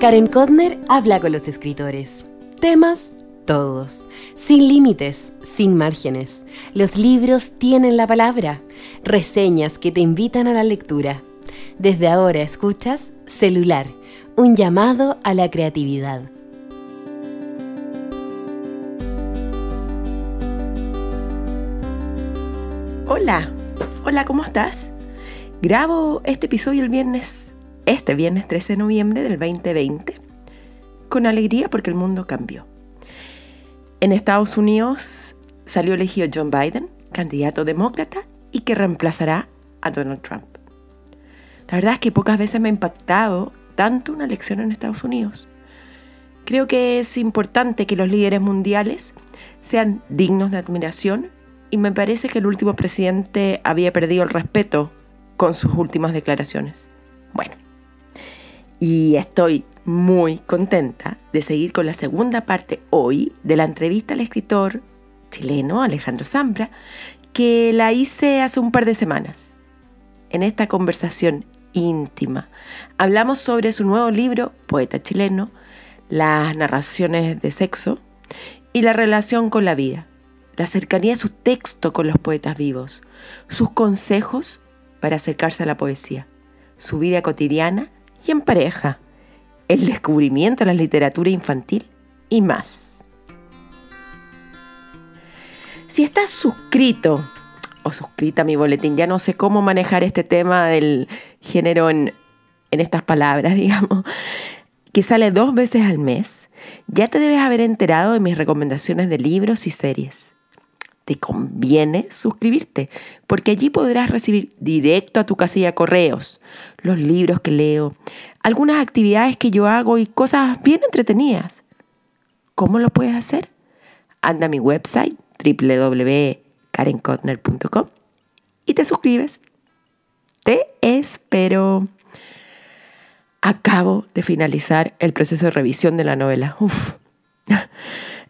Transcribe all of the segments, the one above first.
Karen Kodner habla con los escritores. Temas todos, sin límites, sin márgenes. Los libros tienen la palabra, reseñas que te invitan a la lectura. Desde ahora escuchas Celular, un llamado a la creatividad. Hola, hola, ¿cómo estás? Grabo este episodio el viernes, este viernes 13 de noviembre del 2020, con alegría porque el mundo cambió. En Estados Unidos salió elegido John Biden, candidato demócrata, y que reemplazará a Donald Trump. La verdad es que pocas veces me ha impactado tanto una elección en Estados Unidos. Creo que es importante que los líderes mundiales sean dignos de admiración y me parece que el último presidente había perdido el respeto con sus últimas declaraciones. Bueno, y estoy muy contenta de seguir con la segunda parte hoy de la entrevista al escritor chileno Alejandro Zambra, que la hice hace un par de semanas. En esta conversación íntima hablamos sobre su nuevo libro, Poeta chileno, las narraciones de sexo y la relación con la vida, la cercanía de su texto con los poetas vivos, sus consejos para acercarse a la poesía, su vida cotidiana y en pareja, el descubrimiento de la literatura infantil y más. Si estás suscrito o suscrita a mi boletín, ya no sé cómo manejar este tema del género en, en estas palabras, digamos, que sale dos veces al mes, ya te debes haber enterado de mis recomendaciones de libros y series te conviene suscribirte, porque allí podrás recibir directo a tu casilla correos los libros que leo, algunas actividades que yo hago y cosas bien entretenidas. ¿Cómo lo puedes hacer? Anda a mi website www.karenkotner.com y te suscribes. Te espero. Acabo de finalizar el proceso de revisión de la novela. Uf.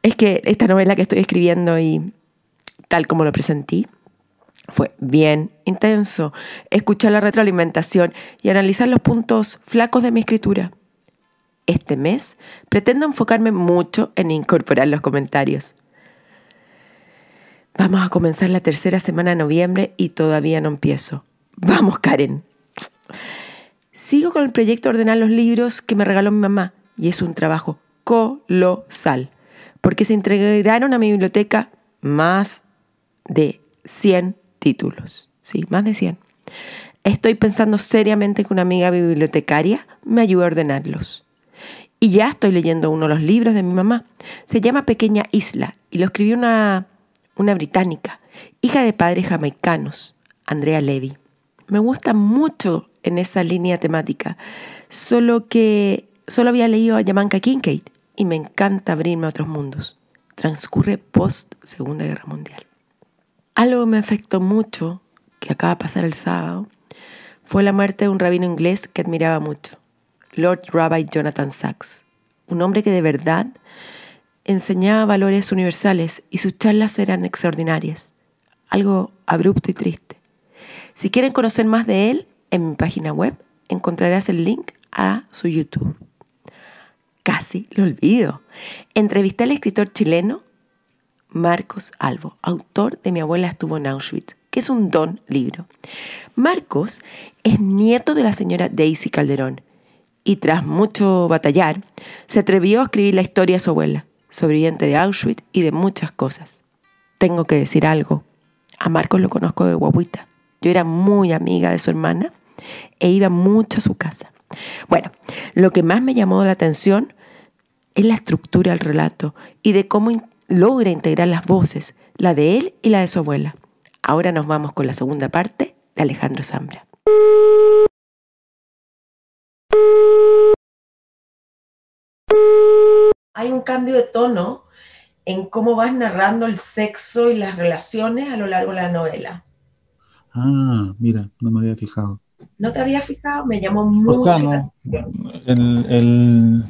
Es que esta novela que estoy escribiendo y tal como lo presentí. Fue bien intenso escuchar la retroalimentación y analizar los puntos flacos de mi escritura. Este mes pretendo enfocarme mucho en incorporar los comentarios. Vamos a comenzar la tercera semana de noviembre y todavía no empiezo. Vamos, Karen. Sigo con el proyecto de ordenar los libros que me regaló mi mamá y es un trabajo colosal, porque se entregaron a mi biblioteca más de 100 títulos, ¿sí? Más de 100. Estoy pensando seriamente que una amiga bibliotecaria me ayude a ordenarlos. Y ya estoy leyendo uno de los libros de mi mamá. Se llama Pequeña Isla y lo escribió una, una británica, hija de padres jamaicanos, Andrea Levy. Me gusta mucho en esa línea temática, solo que solo había leído a Yamanka Kincaid y me encanta abrirme a otros mundos. Transcurre post Segunda Guerra Mundial. Algo me afectó mucho, que acaba de pasar el sábado, fue la muerte de un rabino inglés que admiraba mucho, Lord Rabbi Jonathan Sachs, un hombre que de verdad enseñaba valores universales y sus charlas eran extraordinarias, algo abrupto y triste. Si quieren conocer más de él, en mi página web encontrarás el link a su YouTube. Casi lo olvido. Entrevisté al escritor chileno Marcos Albo, autor de Mi abuela estuvo en Auschwitz, que es un don libro. Marcos es nieto de la señora Daisy Calderón y tras mucho batallar, se atrevió a escribir la historia de su abuela, sobreviviente de Auschwitz y de muchas cosas. Tengo que decir algo. A Marcos lo conozco de guaguita. Yo era muy amiga de su hermana e iba mucho a su casa. Bueno, lo que más me llamó la atención es la estructura del relato y de cómo logra integrar las voces, la de él y la de su abuela. Ahora nos vamos con la segunda parte de Alejandro Zambra. Hay un cambio de tono en cómo vas narrando el sexo y las relaciones a lo largo de la novela. Ah, mira, no me había fijado. ¿No te había fijado? Me llamó mucho. O el,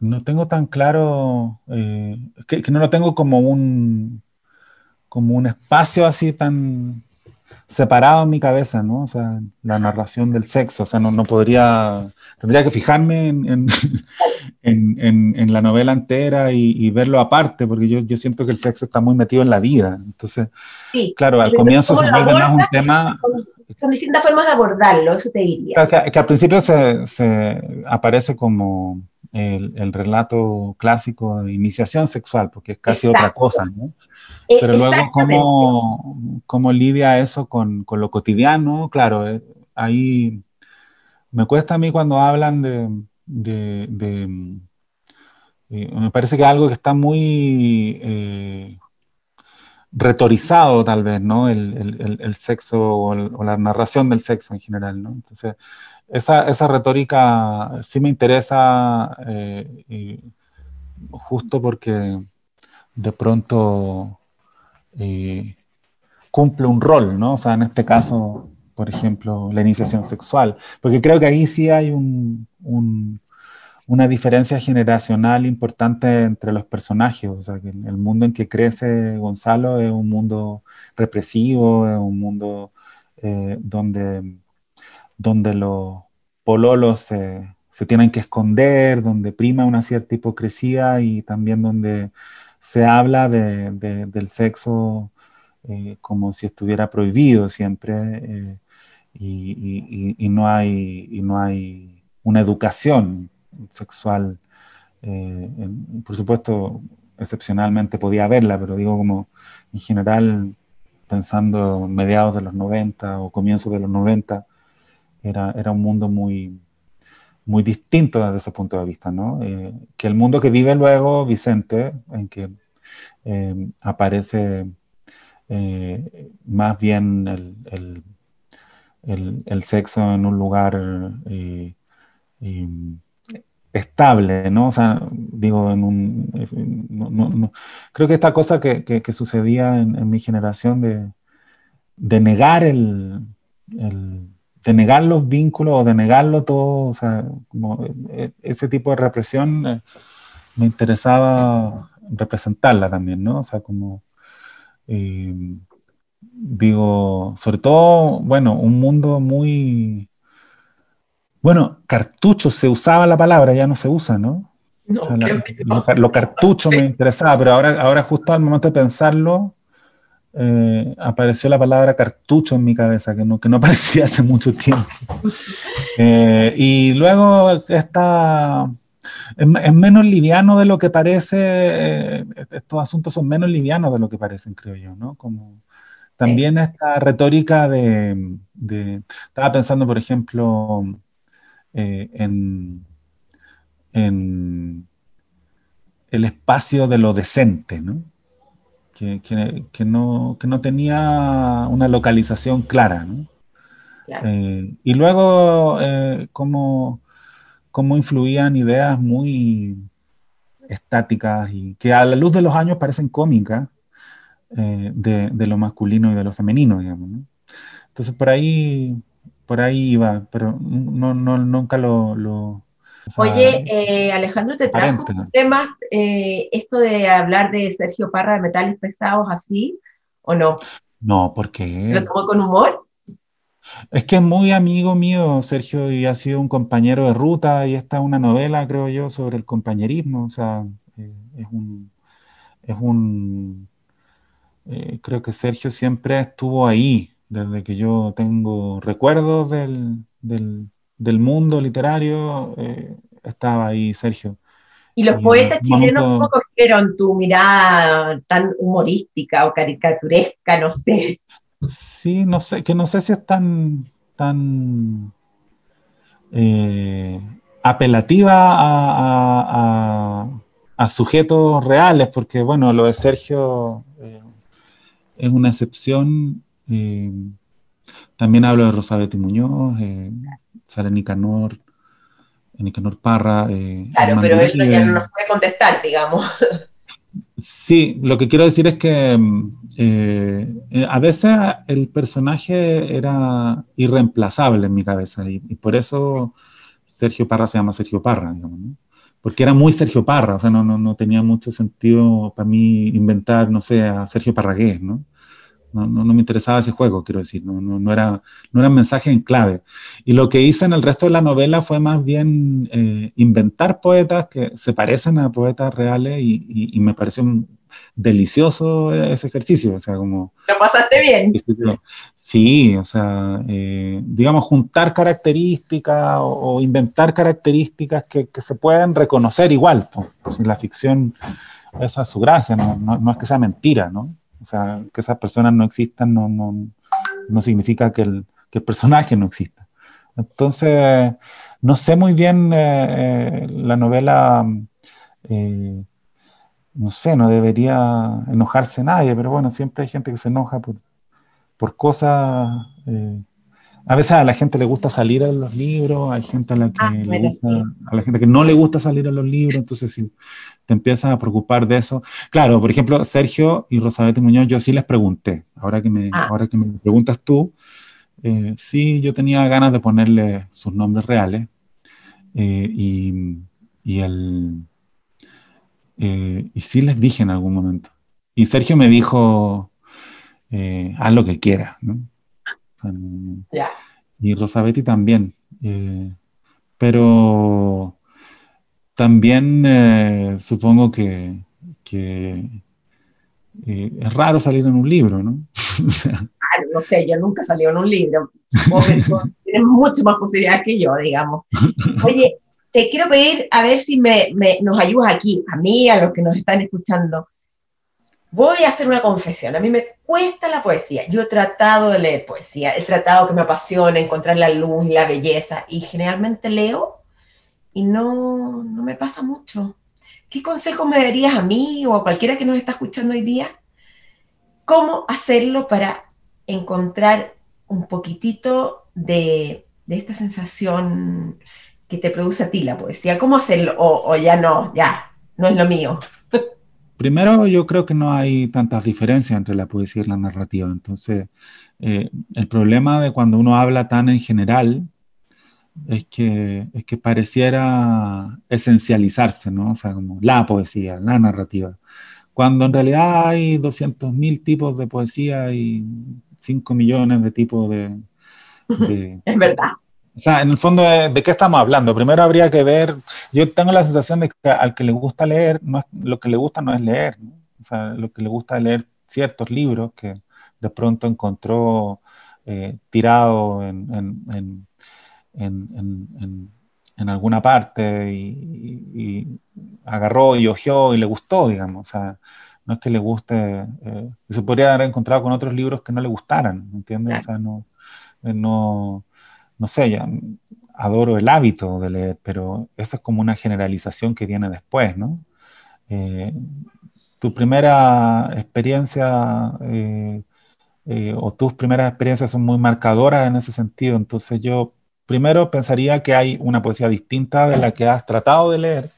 no tengo tan claro, eh, que, no lo tengo como un, como un espacio así tan, separado en mi cabeza, ¿no? O sea, la narración del sexo, o sea, no, no podría, tendría que fijarme en, en, en, la novela entera y, verlo aparte, porque yo, yo, siento que el sexo está muy metido en la vida. Entonces, claro, al comienzo se vuelve más un tema... Son distintas formas de abordarlo, eso te diría. que, que, al principio se, se aparece como el, el, relato clásico de iniciación sexual, porque es casi otra cosa, ¿no? E, Pero luego, ¿cómo, ¿cómo, lidia eso con, con lo cotidiano? Claro, eh, ahí me cuesta a mí cuando hablan de... de, de eh, me parece que algo que está muy eh, retorizado tal vez, ¿no? El, el, el sexo o, la narración del sexo en general, ¿no? Entonces, esa, esa retórica sí me interesa eh, justo porque de pronto eh, cumple un rol, ¿no? O sea, en este caso, por ejemplo, la iniciación sexual, porque creo que ahí sí hay un, una diferencia generacional importante entre los personajes, o sea, que el mundo en que crece Gonzalo es un mundo represivo, es un mundo eh, donde, donde los pololos se, tienen que esconder, donde prima una cierta hipocresía y también donde se habla de, del sexo eh, como si estuviera prohibido siempre eh, y, no hay, y no hay una educación sexual. Eh, por supuesto, excepcionalmente podía haberla, pero digo como en general, pensando mediados de los 90 o comienzos de los 90, era, era un mundo muy, muy distinto desde ese punto de vista, ¿no? Eh, que el mundo que vive luego Vicente, en que eh, aparece más bien el, el, sexo en un lugar estable, ¿no? O sea, digo, en un... No, no, creo que esta cosa que, que, sucedía en, en, mi generación de, de negar el de negar los vínculos o de negarlo todo, o sea, como e, ese tipo de represión eh, me interesaba representarla también, ¿no? O sea, como, eh, digo, sobre todo, bueno, un mundo muy, bueno, cartucho se usaba la palabra, ya no se usa, ¿no? no, Lo, cartucho me interesaba, pero ahora, ahora justo al momento de pensarlo, eh, apareció la palabra cartucho en mi cabeza, que no, que no aparecía hace mucho tiempo. Eh, y luego está, es, menos liviano de lo que parece, eh, estos asuntos son menos livianos de lo que parecen, creo yo, ¿no? Como también esta retórica de, de, estaba pensando, por ejemplo, en, en el espacio de lo decente, ¿no? que, no, no, tenía una localización clara. Eh, y luego, eh, cómo, influían ideas muy estáticas y que a la luz de los años parecen cómicas eh, de, lo masculino y de lo femenino, digamos. Entonces, por ahí, por ahí iba, pero no, no, nunca lo, Oye, eh, Alejandro, ¿te trajo un tema eh, esto de hablar de Sergio Parra de metales pesados así o no? No, ¿por qué? ¿Lo tomó con humor? Es que es muy amigo mío, Sergio, y ha sido un compañero de ruta, y esta es una novela, creo yo, sobre el compañerismo, o sea, eh, es un... Es un creo que Sergio siempre estuvo ahí, desde que yo tengo recuerdos del, del del mundo literario, eh, estaba ahí Sergio. ¿Y los poetas chilenos cómo cogieron tu mirada tan humorística o caricaturesca, no sé? Sí, no sé, que no sé si es tan, tan eh, apelativa a, sujetos reales, porque bueno, lo de Sergio eh, es una excepción. También hablo de Rosabete Muñoz, sale Nicanor, Nicanor Parra. Eh, claro, pero él ya no nos puede contestar, digamos. Sí, lo que quiero decir es que mm, eh, eh, a veces el personaje era irreemplazable en mi cabeza y, por eso Sergio Parra se llama Sergio Parra, digamos, ¿no? porque era muy Sergio Parra, o sea, no, no, no, tenía mucho sentido para mí inventar, no sé, a Sergio Parragués, ¿no? No, no, me interesaba ese juego, quiero decir, no, no, no, era, no eran mensajes en clave. Y lo que hice en el resto de la novela fue más bien eh, inventar poetas que se parecen a poetas reales y, y, me pareció delicioso ese ejercicio, o sea, como... ¿Lo pasaste bien? Sí, o sea, eh, digamos, juntar características o, inventar características que, que, se pueden reconocer igual, pues, la ficción, esa es su gracia, no, no es que sea mentira, ¿no? O sea, que esas personas no existan no, no, no significa que el, que el, personaje no exista. Entonces, no sé muy bien eh, eh, la novela, eh, no sé, no debería enojarse nadie, pero bueno, siempre hay gente que se enoja por, por cosas a veces a la gente le gusta salir a los libros, hay gente a la que, ah, a la gente que no le gusta salir a los libros, entonces si te empiezas a preocupar de eso. Claro, por ejemplo, Sergio y Rosabete Muñoz, yo sí les pregunté, ahora que me, ah. ahora que me preguntas tú, eh, sí, yo tenía ganas de ponerle sus nombres reales eh, y, y, el, eh, y sí les dije en algún momento. Y Sergio me dijo, haz lo que quieras, ¿no? Y Rosabetti también. Pero también eh, supongo que, eh, es raro salir en un libro, ¿no? no sé, yo nunca salí en un libro. tienes mucho más posibilidades que yo, digamos. Oye, te quiero pedir a ver si me, nos ayudas aquí, a mí, a los que nos están escuchando. Voy a hacer una confesión. A mí me cuesta la poesía. Yo he tratado de leer poesía, he tratado que me apasione, encontrar la luz y la belleza, y generalmente leo y no, no me pasa mucho. ¿Qué consejo me darías a mí o a cualquiera que nos está escuchando hoy día? ¿Cómo hacerlo para encontrar un poquitito de, de esta sensación que te produce a ti la poesía? ¿Cómo hacerlo? O, o ya no, ya, no es lo mío. Primero, yo creo que no hay tantas diferencias entre la poesía y la narrativa. Entonces, eh, el problema de cuando uno habla tan en general es que, es que pareciera esencializarse, ¿no? O sea, como la poesía, la narrativa. Cuando en realidad hay 200.000 tipos de poesía y 5 millones de tipos de... de es verdad. O sea, en el fondo, ¿de, qué estamos hablando? Primero habría que ver, yo tengo la sensación de que al que le gusta leer, no lo que le gusta no es leer, o sea, lo que le gusta es leer ciertos libros que de pronto encontró eh, tirado en, en, alguna parte y, agarró y ojeó y le gustó, digamos, o sea, no es que le guste, eh, se podría haber encontrado con otros libros que no le gustaran, ¿entiendes? O sea, no, eh, no no sé, ya adoro el hábito de leer, pero eso es como una generalización que viene después, ¿no? Eh, tu primera experiencia eh, eh, o tus primeras experiencias son muy marcadoras en ese sentido, entonces yo primero pensaría que hay una poesía distinta de la que has tratado de leer.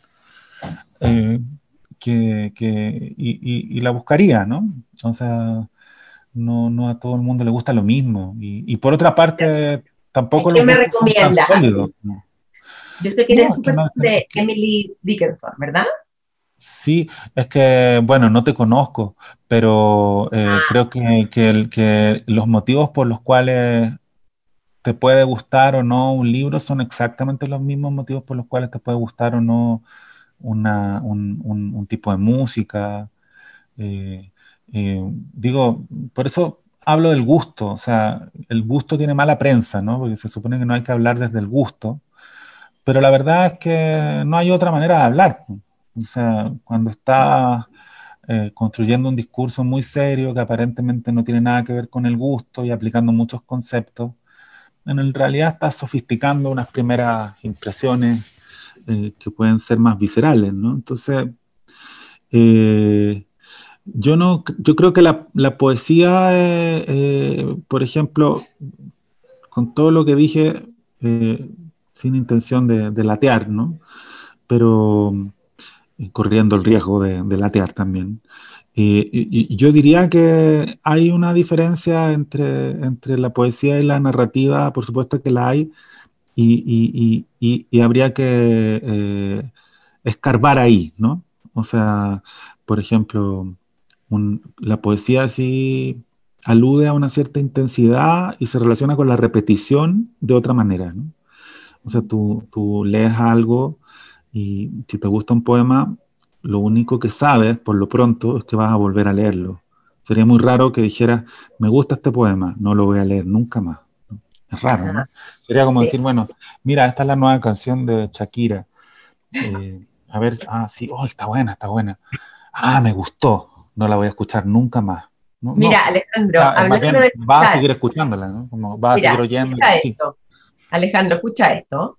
Que, y, la buscaría, ¿no? O sea, no, no, a todo el mundo le gusta lo mismo. Y, por otra parte, tampoco ¿Qué me recomienda? Yo sé que eres súper de Emily Dickinson, ¿verdad? Sí, es que, bueno, no te conozco, pero eh, ah. creo que, que, los motivos por los cuales te puede gustar o no un libro son exactamente los mismos motivos por los cuales te puede gustar o no una, un, un, tipo de música. Eh, eh, digo, por eso hablo del gusto, o sea, el gusto tiene mala prensa, ¿no? Porque se supone que no hay que hablar desde el gusto, pero la verdad es que no hay otra manera de hablar. O sea, cuando estás eh, construyendo un discurso muy serio que aparentemente no tiene nada que ver con el gusto y aplicando muchos conceptos, en realidad estás sofisticando unas primeras impresiones eh, que pueden ser más viscerales, ¿no? Entonces, eh, yo no, yo creo que la, poesía, eh, por ejemplo, con todo lo que dije, sin intención de, latear, ¿no? Pero corriendo el riesgo de, latear también. Y, yo diría que hay una diferencia entre, entre la poesía y la narrativa, por supuesto que la hay, y, y habría que escarbar ahí, ¿no? O sea, por ejemplo, la poesía así alude a una cierta intensidad y se relaciona con la repetición de otra manera. ¿no? O sea, tú, tú lees algo y si te gusta un poema, lo único que sabes, por lo pronto, es que vas a volver a leerlo. Sería muy raro que dijeras, me gusta este poema, no lo voy a leer nunca más. Es raro, ¿no? Sería como decir, bueno, mira, esta es la nueva canción de Shakira. Eh, a ver, ah, sí, oh, está buena, está buena. Ah, me gustó, no la voy a escuchar nunca más. mira, Alejandro, hablando de vas a seguir escuchándola, ¿no? Como vas a seguir oyendo. Alejandro, escucha esto.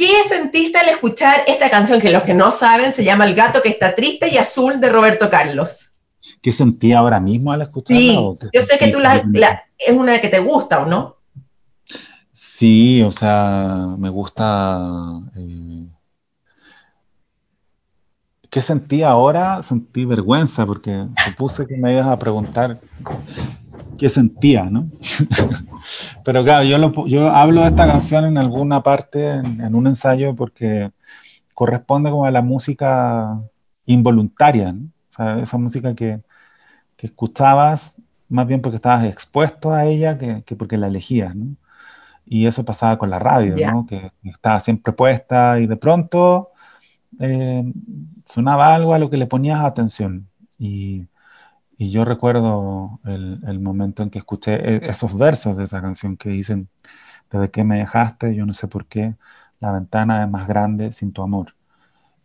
¿Qué sentiste al escuchar esta canción que los que no saben se llama El gato que está triste y azul de Roberto Carlos? ¿Qué sentí ahora mismo al escucharla? Sí, yo sé que tú la, es una que te gusta o no. Sí, o sea, me gusta... Eh, ¿Qué sentí ahora? Sentí vergüenza porque supuse que me ibas a preguntar qué sentía, ¿no? Pero claro, yo, yo hablo de esta canción en alguna parte, en, un ensayo, porque corresponde como a la música involuntaria, ¿no? O sea, esa música que, que escuchabas más bien porque estabas expuesto a ella que, que porque la elegías, ¿no? Y eso pasaba con la radio, ¿no? Que estaba siempre puesta y de pronto eh, sonaba algo a lo que le ponías atención. Y, y yo recuerdo el, el, momento en que escuché e, esos versos de esa canción que dicen, desde que me dejaste, yo no sé por qué, la ventana es más grande sin tu amor.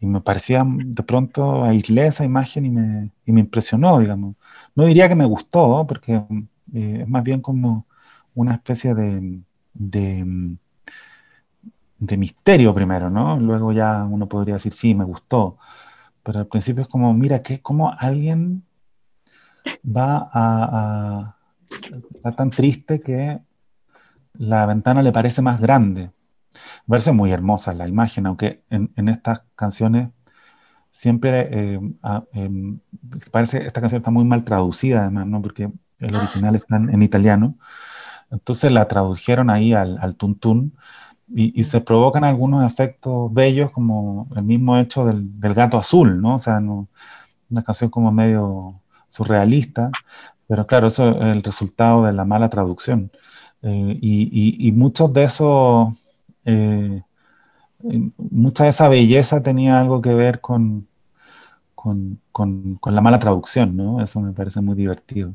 Y me parecía de pronto aislé esa imagen y me, y me impresionó, digamos. No diría que me gustó, porque eh, es más bien como una especie de, de, de misterio primero, ¿no? Luego ya uno podría decir, sí, me gustó. Pero al principio es como, mira, que cómo alguien va a, estar tan triste que la ventana le parece más grande. Parece muy hermosa la imagen, aunque en, estas canciones siempre eh, em, parece esta canción está muy mal traducida además, ¿no? Porque el original está en italiano. Entonces la tradujeron ahí al, al tuntún y, se provocan algunos efectos bellos como el mismo hecho del, gato azul, ¿no? O sea, una canción como medio surrealista, pero claro, eso es el resultado de la mala traducción. Eh, y, muchos de esos, eh, mucha de esa belleza tenía algo que ver con, con, con, con la mala traducción, ¿no? Eso me parece muy divertido.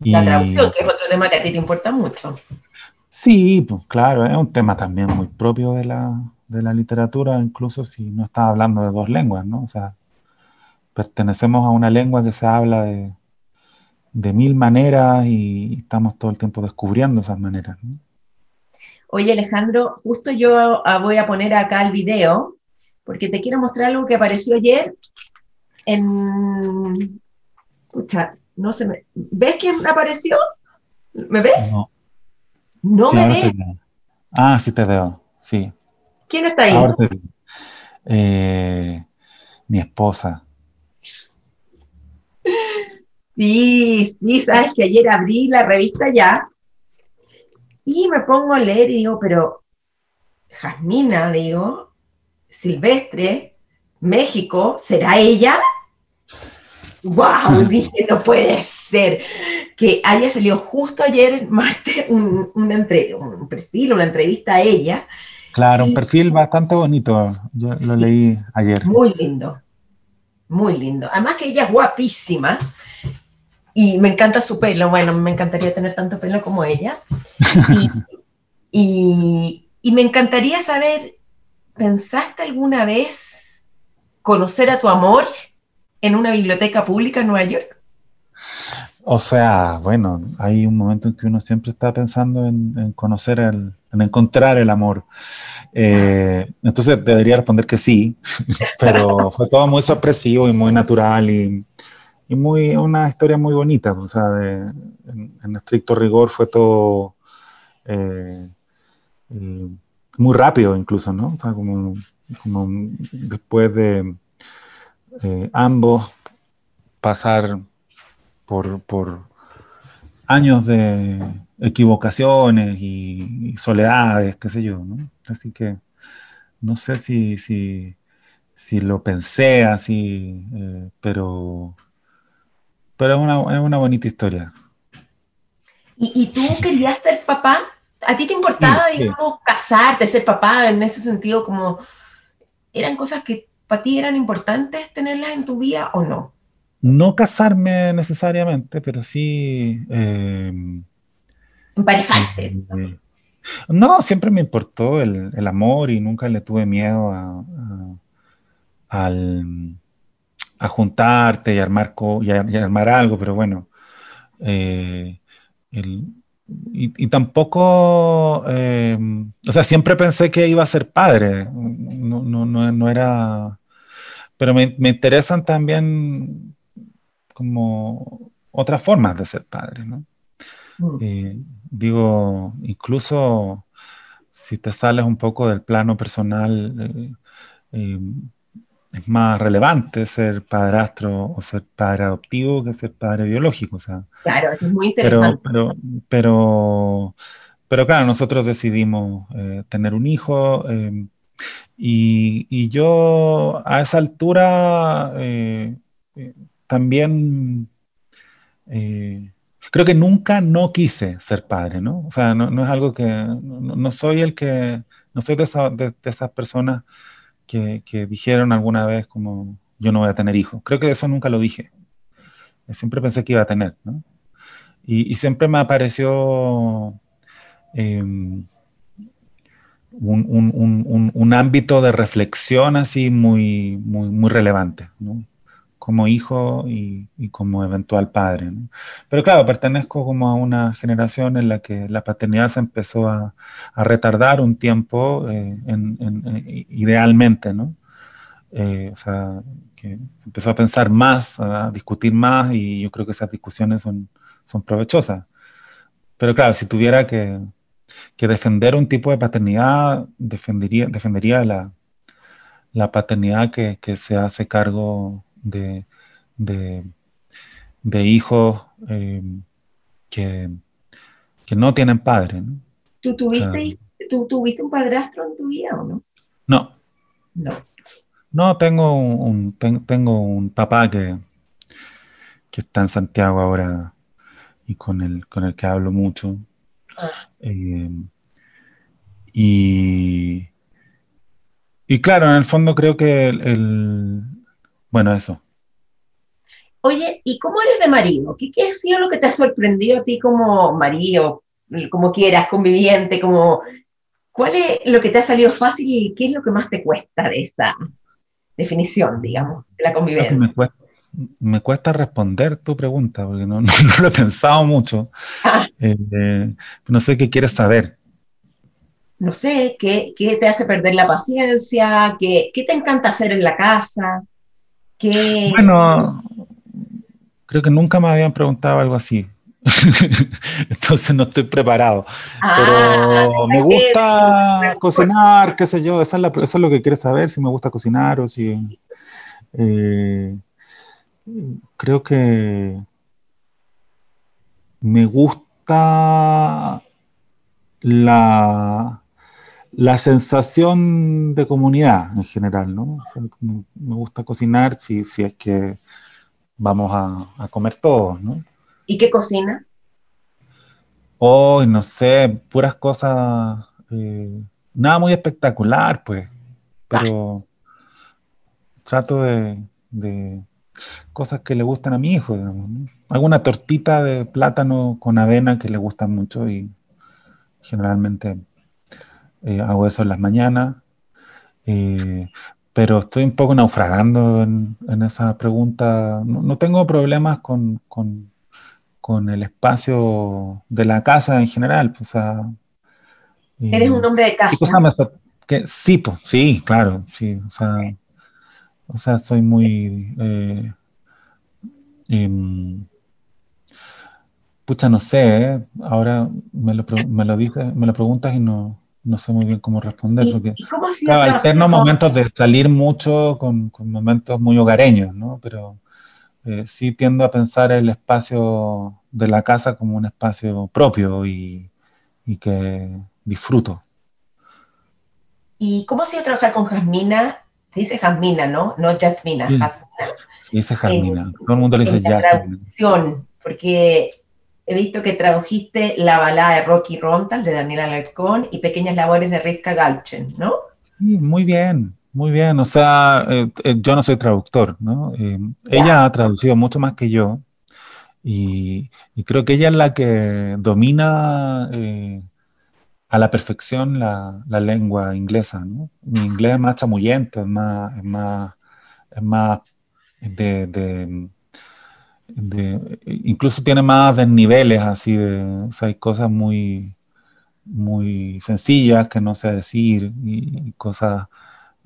La traducción, que es otro tema que a ti te importa mucho. Sí, pues claro, es un tema también muy propio de la, de la literatura, incluso si no estás hablando de dos lenguas, ¿no? O sea, pertenecemos a una lengua que se habla de, de mil maneras y estamos todo el tiempo descubriendo esas maneras. ¿no? Oye, Alejandro, justo yo ah, voy a poner acá el video porque te quiero mostrar algo que apareció ayer en... No se me... ¿Ves quién apareció? ¿Me ves? No. ¿No me ves? Ah, sí te veo, sí. ¿Quién está ahí? Eh, mi esposa. Sí, sí, sabes que ayer abrí la revista ya y me pongo a leer y digo, pero Jasmina, digo, Silvestre, México, ¿será ella? ¡Wow! Dije, no puede ser que haya salido justo ayer, martes, un, un perfil, una entrevista a ella. Claro, un perfil bastante bonito. Yo lo leí ayer. Muy lindo, muy lindo. Además que ella es guapísima y me encanta su pelo. Bueno, me encantaría tener tanto pelo como ella. y, y me encantaría saber, ¿pensaste alguna vez conocer a tu amor? en una biblioteca pública en Nueva York? O sea, bueno, hay un momento en que uno siempre está pensando en, conocer, el, en encontrar el amor. Eh, entonces debería responder que sí, pero fue todo muy sorpresivo y muy natural y, muy una historia muy bonita. O sea, en, estricto rigor fue todo eh, eh, muy rápido incluso, ¿no? O sea, como, después de ambos pasar por, años de equivocaciones y, soledades, qué sé yo, ¿no? Así que no sé si, si, si lo pensé así, eh, pero, pero es una, es una bonita historia. ¿Y, tú querías ser papá? ¿A ti te importaba, digamos, casarte, ser papá en ese sentido? Como, ¿Eran cosas que para ti eran importantes tenerlas en tu vida o no? No casarme necesariamente, pero sí... Eh, Emparejarte. Eh, no, siempre me importó el, amor y nunca le tuve miedo a, a, juntarte y armar, y, armar algo, pero bueno. Eh, y, tampoco, em, o sea, siempre pensé que iba a ser padre, no, no, no, era, pero me, me, interesan también como otras formas de ser padre, ¿no? Mm. Eh, digo, incluso si te sales un poco del plano personal, eh, eh, es más relevante ser padrastro o ser padre adoptivo que ser padre biológico. O sea, claro, eso es muy interesante. Pero, pero, pero, claro, nosotros decidimos tener un hijo y, y, yo a esa altura también eh, creo que nunca no quise ser padre, ¿no? O sea, no, es algo que, no, soy el que, no soy de, esas personas que, dijeron alguna vez como, yo no voy a tener hijos. Creo que eso nunca lo dije. Siempre pensé que iba a tener, ¿no? Y, siempre me apareció em, un, ámbito de reflexión así muy, muy, muy relevante, ¿no? Como hijo y, como eventual padre. Pero claro, pertenezco como a una generación en la que la paternidad se empezó a, retardar un tiempo, eh, idealmente, ¿no? Eh, o sea, que se empezó a pensar más, a discutir más y yo creo que esas discusiones son, son provechosas. Pero claro, si tuviera que, defender un tipo de paternidad, defendería, defendería la, la paternidad que, que se hace cargo de, de, hijos eh, que, que, no tienen padre. ¿no? ¿Tú, tuviste, ¿Tú tuviste un padrastro en tu vida o no? No. No. No, tengo un, tengo un papá que, que está en Santiago ahora y con el, con el que hablo mucho. Ah. Eh, y, y claro, en el fondo creo que el, bueno, eso. Oye, ¿y cómo eres de marido? ¿Qué, ha sido lo que te ha sorprendido a ti como marido, como quieras, conviviente, como... ¿Cuál es lo que te ha salido fácil y qué es lo que más te cuesta de esa definición, digamos, de la convivencia? Me cuesta, responder tu pregunta, porque no, lo he pensado mucho. Ah. Eh, no sé qué quieres saber. No sé, ¿qué, ¿qué, te hace perder la paciencia? ¿Qué, ¿Qué te encanta hacer en la casa? Bueno, creo que nunca me habían preguntado algo así. Entonces no estoy preparado. Ah, Pero me gusta cocinar, qué sé yo, eso es, lo que quieres saber, si me gusta cocinar o si... Eh, creo que me gusta la, la sensación de comunidad en general, ¿no? me gusta cocinar si, si es que vamos a, comer todos, ¿no? ¿Y qué cocinas? Hoy, no sé, puras cosas, eh, nada muy espectacular, pues, pero trato de, cosas que le gustan a mi hijo, digamos, Alguna tortita de plátano con avena que le gusta mucho y generalmente eh, hago eso en las mañanas, eh, pero estoy un poco naufragando en, esa pregunta. No, tengo problemas con, con el espacio de la casa en general. Pues, Eres un hombre de casa. Que, sí, pues, sí, claro, sí, o sea, o sea soy muy... Eh, em, pucha, no sé, ¿eh? ahora me lo, me lo dices, me lo preguntas y no, no sé muy bien cómo responder, porque claro, alterno momentos de salir mucho con, con, momentos muy hogareños, ¿no? Pero eh, sí tiendo a pensar el espacio de la casa como un espacio propio y, y que disfruto. ¿Y cómo ha sido trabajar con Jasmina? Dice Jasmina, ¿no? No Jasmina, sí. Jasmina. dice Jasmina. Todo el mundo le dice Jasmina. Porque he visto que tradujiste la balada de Rocky Rontal de Daniela Alarcón y Pequeñas Labores de Rivka Galchen, ¿no? Sí, muy bien, muy bien. O sea, eh, eh, yo no soy traductor, ¿no? Eh, ella ha traducido mucho más que yo y, y, creo que ella es la que domina a la perfección la, la, lengua inglesa, ¿no? Mi inglés es más chamuyento, es más, es más, es más de, de, incluso tiene más desniveles así de, o sea, hay cosas muy, muy sencillas que no sé decir y, cosas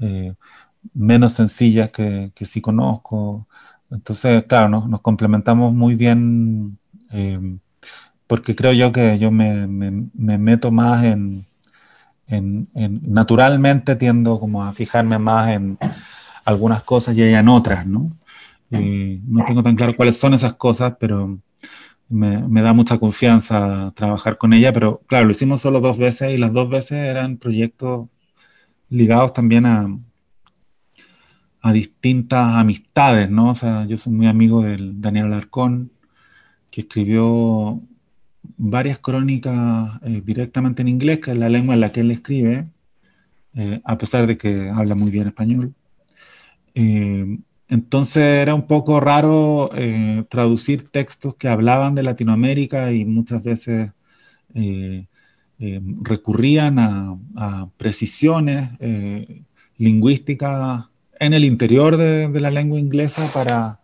eh, menos sencillas que, que, sí conozco. Entonces, claro, nos complementamos muy bien eh, porque creo yo que yo me, me, meto más en, en, naturalmente tiendo como a fijarme más en algunas cosas y ella en otras, ¿no? Y no tengo tan claro cuáles son esas cosas, pero me, me, da mucha confianza trabajar con ella, pero claro, lo hicimos solo dos veces y las dos veces eran proyectos ligados también a, a distintas amistades, ¿no? O sea, yo soy muy amigo del Daniel Alarcón, que escribió varias crónicas eh, directamente en inglés, que es la lengua en la que él escribe, eh, a pesar de que habla muy bien español. Eh, entonces era un poco raro traducir textos que hablaban de Latinoamérica y muchas veces recurrían a, a precisiones lingüísticas en el interior de, de, la lengua inglesa para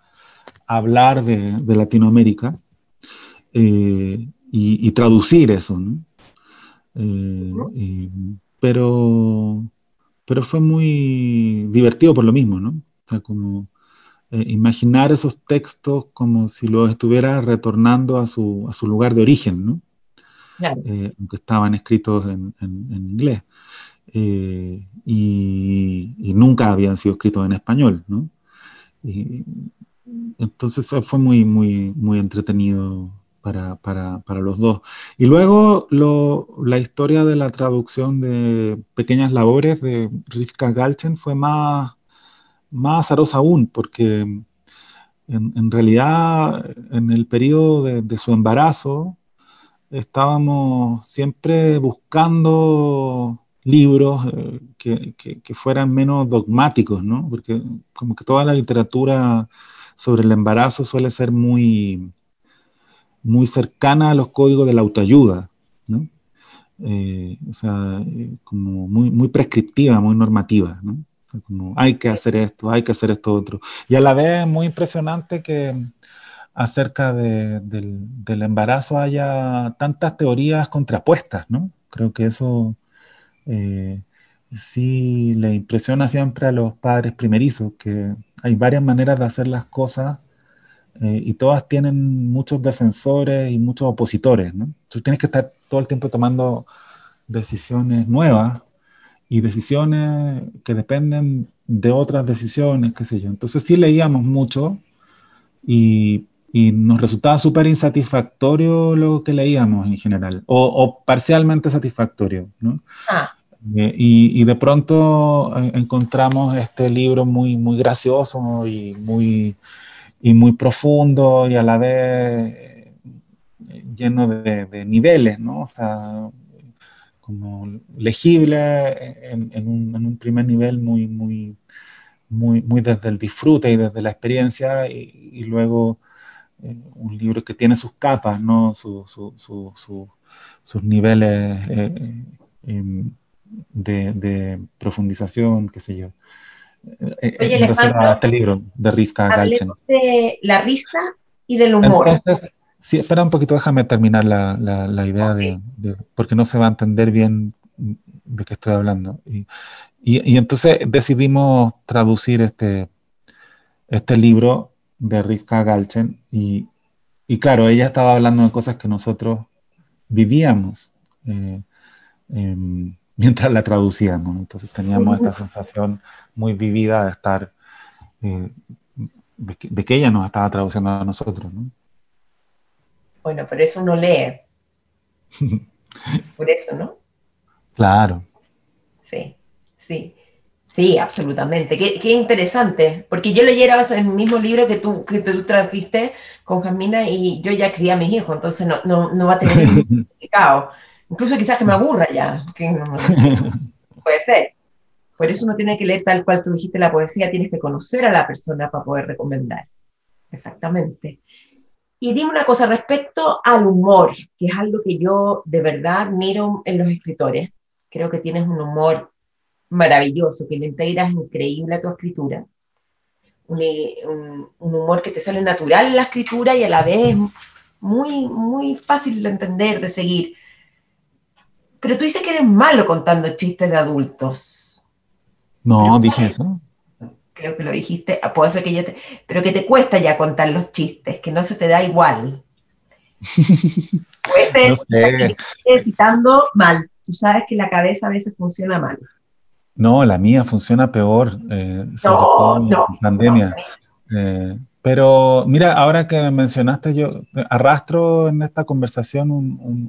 hablar de, de Latinoamérica. Eh, y, traducir eso, ¿no? Eh, pero, pero fue muy divertido por lo mismo, ¿no? O sea, como eh, imaginar esos textos como si los estuviera retornando a su, a su lugar de origen, ¿no? Eh, aunque estaban escritos en, en, inglés. Y, y, nunca habían sido escritos en español, ¿no? Y, entonces fue muy, muy, muy entretenido para, para, para, los dos. Y luego lo, la historia de la traducción de Pequeñas Labores de Rivka Galchen fue más, más azarosa aún, porque en, realidad en el periodo de, su embarazo estábamos siempre buscando libros eh, que, que, que, fueran menos dogmáticos, ¿no? Porque como que toda la literatura sobre el embarazo suele ser muy muy cercana a los códigos de la autoayuda, ¿no? Eh, o sea, eh, como muy, muy prescriptiva, muy normativa, ¿no? Como hay que hacer esto, hay que hacer esto otro. Y a la vez muy impresionante que acerca de, del, del, embarazo haya tantas teorías contrapuestas, ¿no? Creo que eso eh, sí le impresiona siempre a los padres primerizos, que hay varias maneras de hacer las cosas eh, y todas tienen muchos defensores y muchos opositores, ¿no? Entonces tienes que estar todo el tiempo tomando decisiones nuevas y decisiones que dependen de otras decisiones, qué sé yo. Entonces sí leíamos mucho y, y nos resultaba súper insatisfactorio lo que leíamos en general, o, o parcialmente satisfactorio, ¿no? Ah. Eh, y, y, de pronto eh, encontramos este libro muy, muy gracioso y muy y muy profundo y a la vez eh, lleno de, niveles, ¿no? O sea, como legible en, un, primer nivel muy, muy, muy, muy desde el disfrute y desde la experiencia y, luego eh, un libro que tiene sus capas, ¿no? sus niveles eh, em, de, de, profundización, qué sé yo. Eh, Oye, les este libro de Rivka de la risa y del humor. Sí, espera un poquito, déjame terminar la, la, idea de, porque no se va a entender bien de qué estoy hablando. Y, y, entonces decidimos traducir este, este libro de Rivka Galchen y, y, claro, ella estaba hablando de cosas que nosotros vivíamos eh, em, mientras la traducíamos. Entonces teníamos esta sensación muy vivida de estar, eh, de, que, de, que, ella nos estaba traduciendo a nosotros. ¿no? Bueno, pero eso no lee. Por eso, ¿no? Claro. Sí, sí. Sí, absolutamente. Qué, interesante, porque yo leyera el mismo libro que tú, que tú trajiste con Jamina y yo ya crié a mis hijos, entonces no, no, no va a tener complicado. Incluso quizás que me aburra ya. puede ser. Por eso uno tiene que leer tal cual tú dijiste la poesía, tienes que conocer a la persona para poder recomendar. Exactamente. Y dime una cosa respecto al humor, que es algo que yo de verdad miro en los escritores. Creo que tienes un humor maravilloso, que lo integras increíble a tu escritura. Un, un, humor que te sale natural en la escritura y a la vez muy, muy fácil de entender, de seguir. Pero tú dices que eres malo contando chistes de adultos. No, dije eso creo que lo dijiste, ah, puede ser que yo te, pero que te cuesta ya contar los chistes, que no se te da igual. Puede ser que estés citando mal. Tú sabes que la cabeza a veces funciona mal. No, la mía funciona peor, eh, sobre todo en la pandemia. Eh, pero mira, ahora que mencionaste, yo arrastro en esta conversación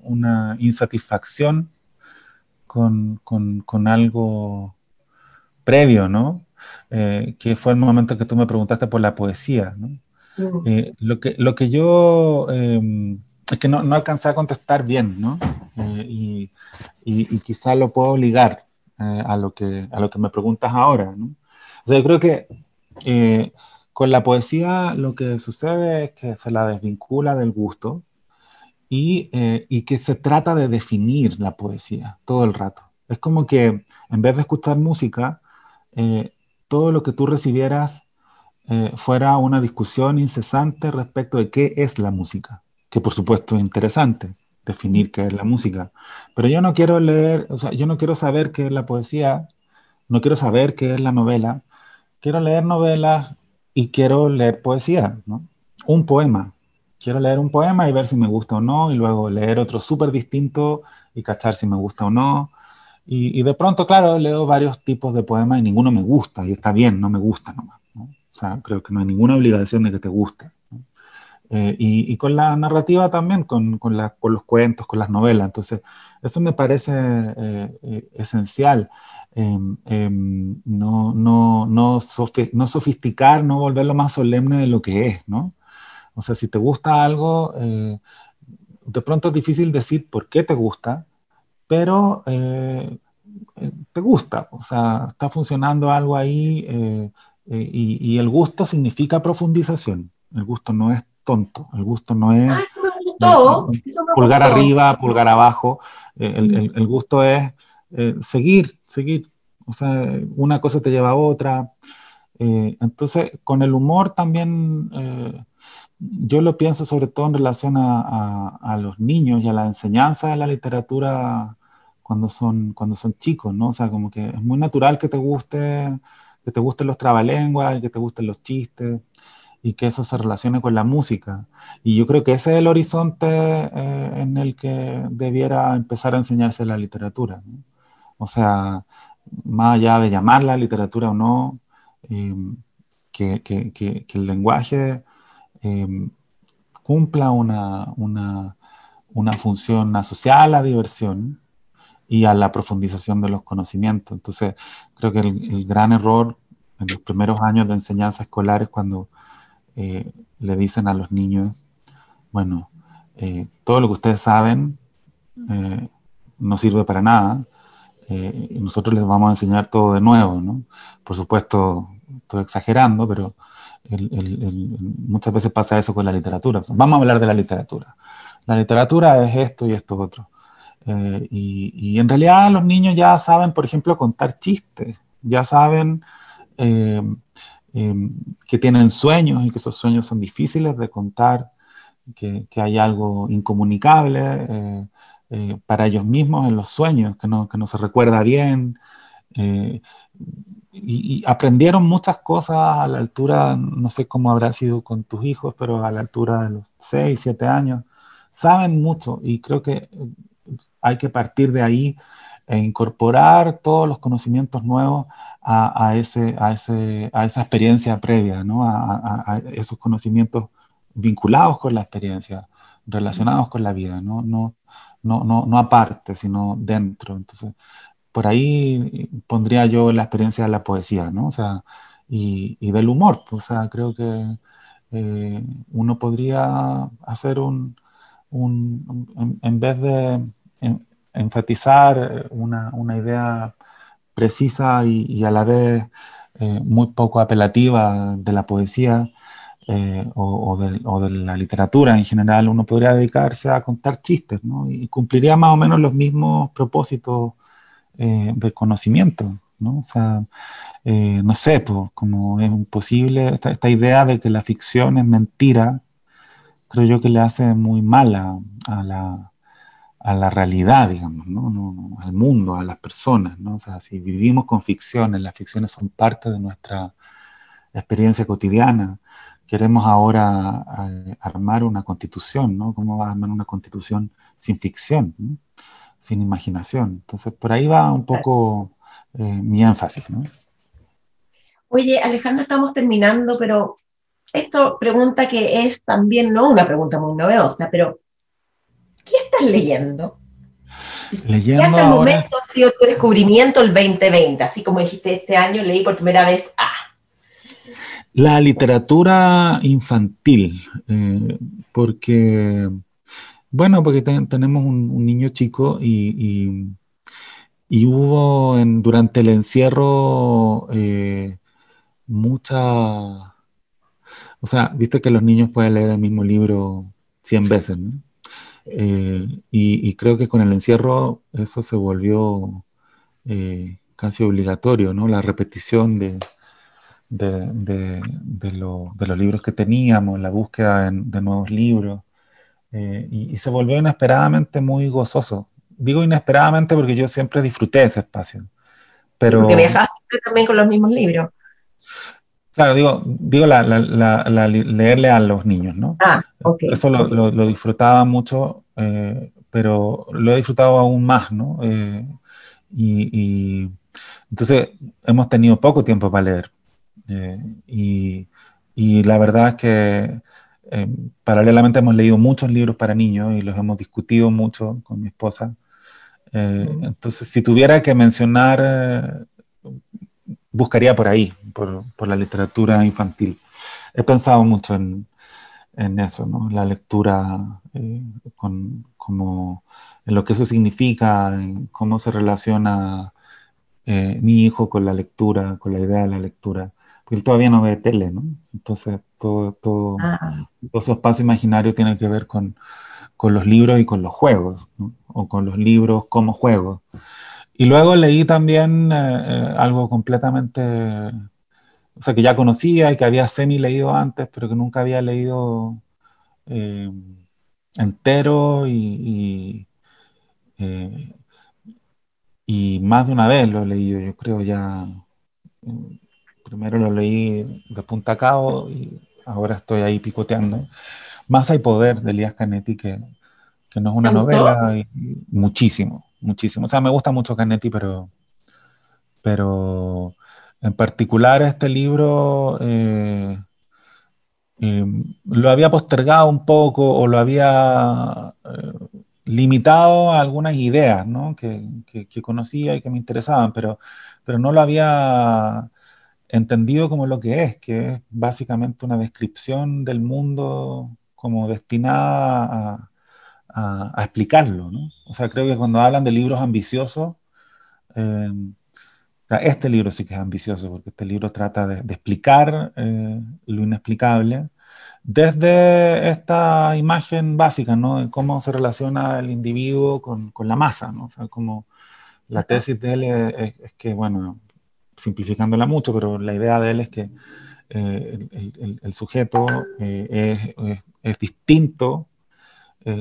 una insatisfacción con, con, con, algo previo, ¿no? Eh, que fue el momento que tú me preguntaste por la poesía. ¿no? Eh, lo, que, lo que yo em, es que no, no, alcancé a contestar bien, ¿no? Eh, y, y, quizá lo puedo obligar a, lo que, a lo que me preguntas ahora, ¿no? O sea, yo creo que con la poesía lo que sucede es que se la desvincula del gusto y, y que se trata de definir la poesía todo el rato. Es como que en vez de escuchar música, eh, todo lo que tú recibieras eh, fuera una discusión incesante respecto de qué es la música, que por supuesto es interesante definir qué es la música, pero yo no quiero leer, o sea, yo no quiero saber qué es la poesía, no quiero saber qué es la novela, quiero leer novelas y quiero leer poesía, ¿no? Un poema. Quiero leer un poema y ver si me gusta o no, y luego leer otro súper distinto y cachar si me gusta o no, y, de pronto, claro, leo varios tipos de poemas y ninguno me gusta, y está bien, no me gusta nomás. ¿no? O sea, creo que no hay ninguna obligación de que te guste. Eh, y, y, con la narrativa también, con, con, la, con, los cuentos, con las novelas. Entonces, eso me parece eh, eh, esencial. Em, em, no, no, no, no, sofisticar, no volverlo más solemne de lo que es, ¿no? O sea, si te gusta algo, de pronto es difícil decir por qué te gusta, pero eh, eh, te gusta, o sea, está funcionando algo ahí eh, y, el gusto significa profundización. El gusto no es tonto, el gusto no es ah, pulgar arriba, pulgar abajo. El, el, gusto es seguir, seguir. O sea, una cosa te lleva a otra. entonces, con el humor también yo lo pienso sobre todo en relación a, a, a, los niños y a la enseñanza de la literatura cuando son, cuando son chicos, ¿no? O sea, como que es muy natural que te guste, que te gusten los trabalenguas que te gusten los chistes y que eso se relacione con la música. Y yo creo que ese es el horizonte eh, en el que debiera empezar a enseñarse la literatura. ¿no? O sea, más allá de llamarla literatura o no, eh, que, que, que, que, el lenguaje eh, cumpla una, una, una función asociada a la diversión y a la profundización de los conocimientos. Entonces, creo que el, gran error en los primeros años de enseñanza escolar es cuando eh, le dicen a los niños, bueno, eh, todo lo que ustedes saben eh, no sirve para nada, nosotros les vamos a enseñar todo de nuevo, ¿no? Por supuesto, estoy exagerando, pero muchas veces pasa eso con la literatura. Vamos a hablar de la literatura. La literatura es esto y esto otro. Eh, y, en realidad los niños ya saben, por ejemplo, contar chistes, ya saben eh, eh, que tienen sueños y que esos sueños son difíciles de contar, que, hay algo incomunicable para ellos mismos en los sueños, que no, que no se recuerda bien. Y, aprendieron muchas cosas a la altura, no sé cómo habrá sido con tus hijos, pero a la altura de los 6, 7 años, saben mucho y creo que hay que partir de ahí e incorporar todos los conocimientos nuevos a, ese, a, ese, a esa experiencia previa, ¿no? a, esos conocimientos vinculados con la experiencia, relacionados con la vida, no, no, no, no, no aparte, sino dentro. Entonces, por ahí pondría yo la experiencia de la poesía, ¿no? O sea, y, del humor. Pues, o sea, creo que eh, uno podría hacer un, en, vez de enfatizar una, idea precisa y, a la vez eh, muy poco apelativa de la poesía eh, o, de, la literatura en general, uno podría dedicarse a contar chistes, ¿no? Y cumpliría más o menos los mismos propósitos eh, de conocimiento, ¿no? O sea, eh, no sé, pues, como es imposible, esta, esta, idea de que la ficción es mentira, creo yo que le hace muy mal a, la, a la, realidad, digamos, ¿no? al mundo, a las personas, ¿no? O sea, si vivimos con ficciones, las ficciones son parte de nuestra experiencia cotidiana, queremos ahora eh, armar una constitución, ¿no? ¿Cómo va a armar una constitución sin ficción? ¿no? sin imaginación. Entonces, por ahí va un poco eh, mi énfasis. ¿no? Oye, Alejandro, estamos terminando, pero esto pregunta que es también, no una pregunta muy novedosa, pero ¿qué estás leyendo? Leyendo ¿Qué hasta el momento ha sido tu descubrimiento el 2020? Así como dijiste, este año leí por primera vez A. La literatura infantil, eh, porque bueno, porque tenemos un, niño chico y, y, hubo en, durante el encierro eh, mucha... O sea, viste que los niños pueden leer el mismo libro 100 veces, ¿no? Eh, y, creo que con el encierro eso se volvió eh, casi obligatorio, ¿no? La repetición de, de, de, los libros que teníamos, la búsqueda de nuevos libros. Eh, y, se volvió inesperadamente muy gozoso. Digo inesperadamente porque yo siempre disfruté ese espacio. Pero, porque viajaste también con los mismos libros. Claro, digo, digo la, la, leerle a los niños, ¿no? Ah, ok. Eso lo, lo, disfrutaba mucho, eh, pero lo he disfrutado aún más, ¿no? Eh, y, y, entonces hemos tenido poco tiempo para leer. y, y la verdad es que eh, paralelamente hemos leído muchos libros para niños y los hemos discutido mucho con mi esposa. Eh, entonces, si tuviera que mencionar, eh, buscaría por ahí, por, por, la literatura infantil. He pensado mucho en, en eso, ¿no? La lectura, con, como, en lo que eso significa, en cómo se relaciona mi hijo con la lectura, con la idea de la lectura él todavía no ve tele, ¿no? Entonces, todo, todo, ah. todo su espacio imaginario tiene que ver con, con los libros y con los juegos, ¿no? o con los libros como juegos. Y luego leí también eh, eh, algo completamente, o sea, que ya conocía y que había semi leído antes, pero que nunca había leído eh, entero y, y, más de una vez lo leído, yo creo ya Primero lo leí de punta a cabo y ahora estoy ahí picoteando. Más hay poder de Elías Canetti, que, que no es una novela, y, muchísimo, muchísimo. O sea, me gusta mucho Canetti, pero, pero en particular este libro eh, eh, lo había postergado un poco o lo había eh, limitado a algunas ideas ¿no? que, que, que, conocía y que me interesaban, pero, pero no lo había entendido como lo que es, que es básicamente una descripción del mundo como destinada a, explicarlo. ¿no? O sea, creo que cuando hablan de libros ambiciosos, eh, este libro sí que es ambicioso, porque este libro trata de, explicar eh, lo inexplicable desde esta imagen básica, ¿no? De cómo se relaciona el individuo con, con la masa, ¿no? O sea, como la tesis de él es, es que, bueno, simplificándola mucho, pero la idea de él es que el, sujeto es, es, distinto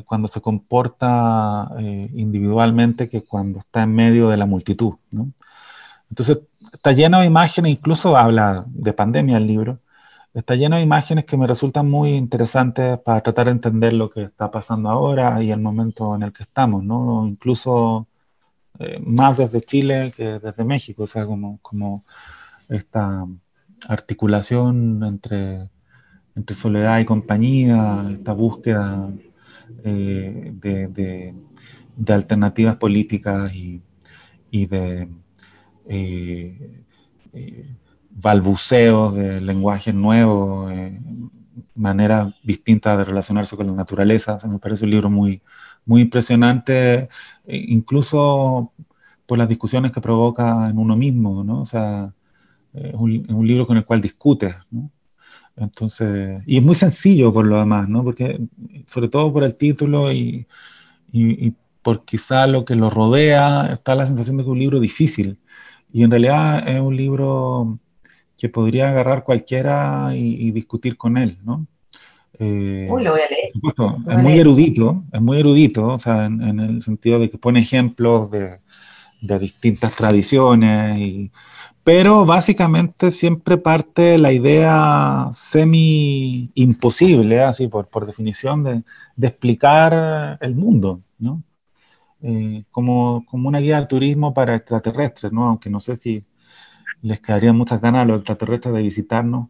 cuando se comporta individualmente que cuando está en medio de la multitud. ¿no? Entonces, está lleno de imágenes, incluso habla de pandemia el libro, está lleno de imágenes que me resultan muy interesantes para tratar de entender lo que está pasando ahora y el momento en el que estamos, ¿no? Incluso eh, más desde Chile que desde México, o sea, como, como esta articulación entre, entre soledad y compañía, esta búsqueda eh, de, alternativas políticas y, de eh, balbuceos de lenguaje nuevo, eh, maneras distintas de relacionarse con la naturaleza. me parece un libro muy, muy impresionante, e incluso por las discusiones que provoca en uno mismo, ¿no? O sea, es un, libro con el cual discutes, ¿no? Entonces, y es muy sencillo por lo demás, ¿no? Porque, sobre todo por el título y, y, y por quizá lo que lo rodea, está la sensación de que es un libro difícil. Y en realidad es un libro que podría agarrar cualquiera y, discutir con él, ¿no? Eh, Uy, lo voy a leer. es muy erudito, es muy erudito, o sea, en, el sentido de que pone ejemplos de, de distintas tradiciones, y, pero básicamente siempre parte la idea semi imposible, así por, por definición, de, explicar el mundo, ¿no? Eh, como, como una guía de turismo para extraterrestres, ¿no? Aunque no sé si les quedaría muchas ganas a los extraterrestres de visitarnos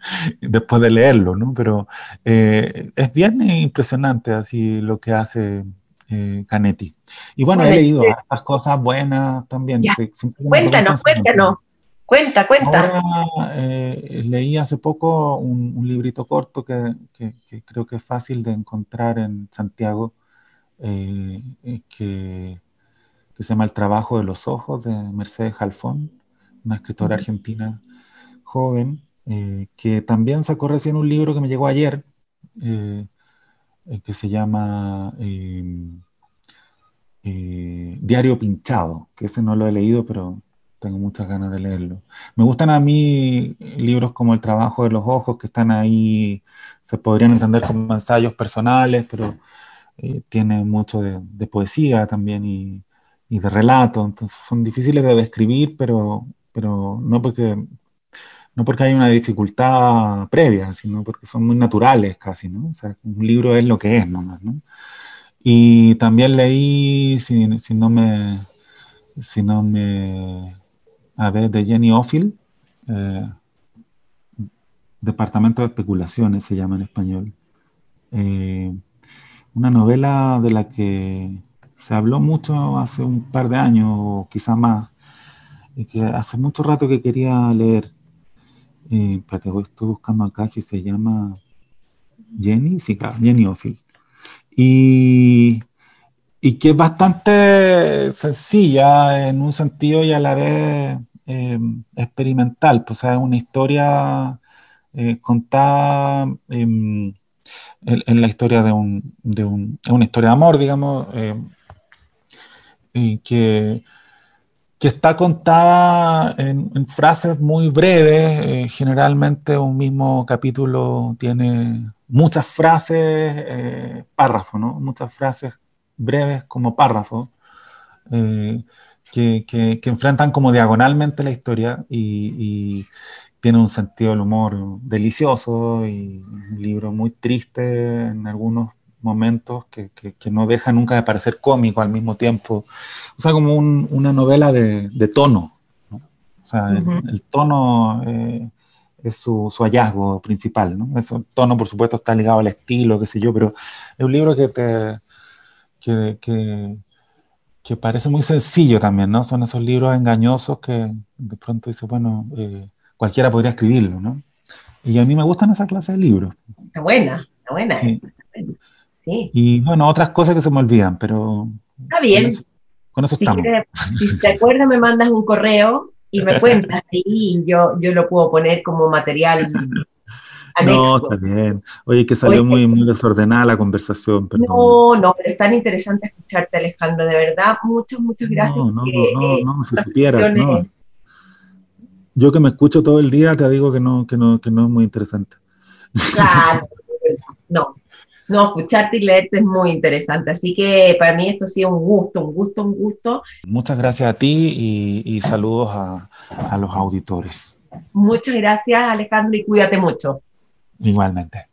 después de leerlo, ¿no? Pero eh, es bien impresionante así lo que hace eh, Canetti. Y bueno, he leído estas cosas buenas también. cuéntanos, cuéntanos. Cuenta, cuenta. Eh, leí hace poco un, librito corto que, creo que es fácil de encontrar en Santiago, que, que, se llama El trabajo de los ojos de Mercedes Jalfón una escritora argentina joven, eh, que también sacó recién un libro que me llegó ayer, eh, eh, que se llama em, Diario Pinchado, que ese no lo he leído, pero tengo muchas ganas de leerlo. Me gustan a mí libros como El trabajo de los ojos, que están ahí, se podrían entender como ensayos personales, pero tiene mucho de, poesía también y, y, de relato, entonces son difíciles de describir, pero pero no porque, no porque hay una dificultad previa, sino porque son muy naturales casi, ¿no? O sea, un libro es lo que es nomás, ¿no? Y también leí, si, no me, si no me, a ver, de Jenny Offield, eh, Departamento de Especulaciones se llama en español. Eh, una novela de la que se habló mucho hace un par de años, o quizá más, y que hace mucho rato que quería leer. Eh, estoy buscando acá si se llama Jenny, sí, claro, Jenny Ophil. Y, y que es bastante sencilla en un sentido y a la vez eh, experimental, pues es una historia eh, contada em, en, la historia de un, de un, una historia de amor, digamos, eh, y que que está contada en, frases muy breves. Eh, generalmente un mismo capítulo tiene muchas frases, eh, párrafos, ¿no? Muchas frases breves como párrafos, eh, que, que, enfrentan como diagonalmente la historia y, y, tiene un sentido del humor delicioso y un libro muy triste en algunos momentos que, que, no deja nunca de parecer cómico al mismo tiempo. O sea, como una novela de, de tono. O sea, el, tono eh, es su, su, hallazgo principal. ¿no? Ese tono, por supuesto, está ligado al estilo, qué sé yo, pero es un libro que te... Que, que, que parece muy sencillo también, ¿no? Son esos libros engañosos que de pronto dice, bueno, eh, cualquiera podría escribirlo, ¿no? Y a mí me gustan esa clase de libros. Está buena, está buena. Y bueno, otras cosas que se me olvidan, pero... Está bien. Con eso, estamos. si te acuerdas, me mandas un correo y me cuentas y yo, yo lo puedo poner como material anexo. No, está bien. Oye, que salió muy, muy desordenada la conversación. Perdón. No, no, pero es tan interesante escucharte, Alejandro, de verdad. Muchas, muchas gracias. No, no, no, no, no, si supieras, no. yo que me escucho todo el día, te digo que no, que no, que no es muy interesante. Claro, no. No, escucharte y leerte es muy interesante. Así que para mí esto ha sido un gusto, un gusto, un gusto. Muchas gracias a ti y, saludos a, a los auditores. Muchas gracias, Alejandro, y cuídate mucho. Igualmente.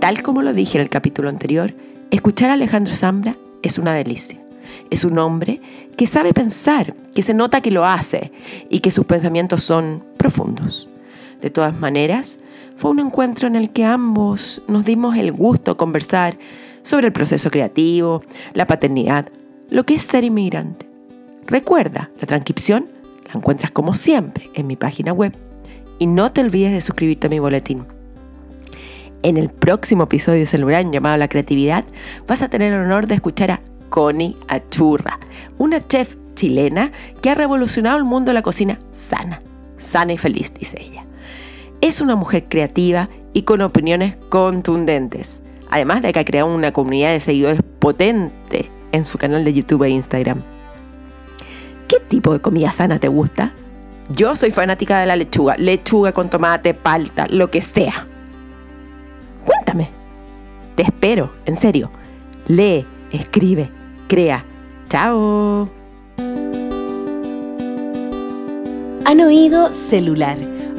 Tal como lo dije en el capítulo anterior, escuchar a Alejandro Zambra es una delicia. Es un hombre que sabe pensar, que se nota que lo hace y que sus pensamientos son profundos. De todas maneras, fue un encuentro en el que ambos nos dimos el gusto de conversar sobre el proceso creativo, la paternidad, lo que es ser inmigrante. Recuerda, la transcripción la encuentras como siempre en mi página web y no te olvides de suscribirte a mi boletín. En el próximo episodio de Celular llamado La Creatividad vas a tener el honor de escuchar a Connie Achurra, una chef chilena que ha revolucionado el mundo de la cocina sana, sana y feliz, dice ella. Es una mujer creativa y con opiniones contundentes, además de que ha creado una comunidad de seguidores potente en su canal de YouTube e Instagram. ¿Qué tipo de comida sana te gusta? Yo soy fanática de la lechuga, lechuga con tomate, palta, lo que sea. Cuéntame. Te espero, en serio. Lee, escribe, crea. Chao. Han oído celular,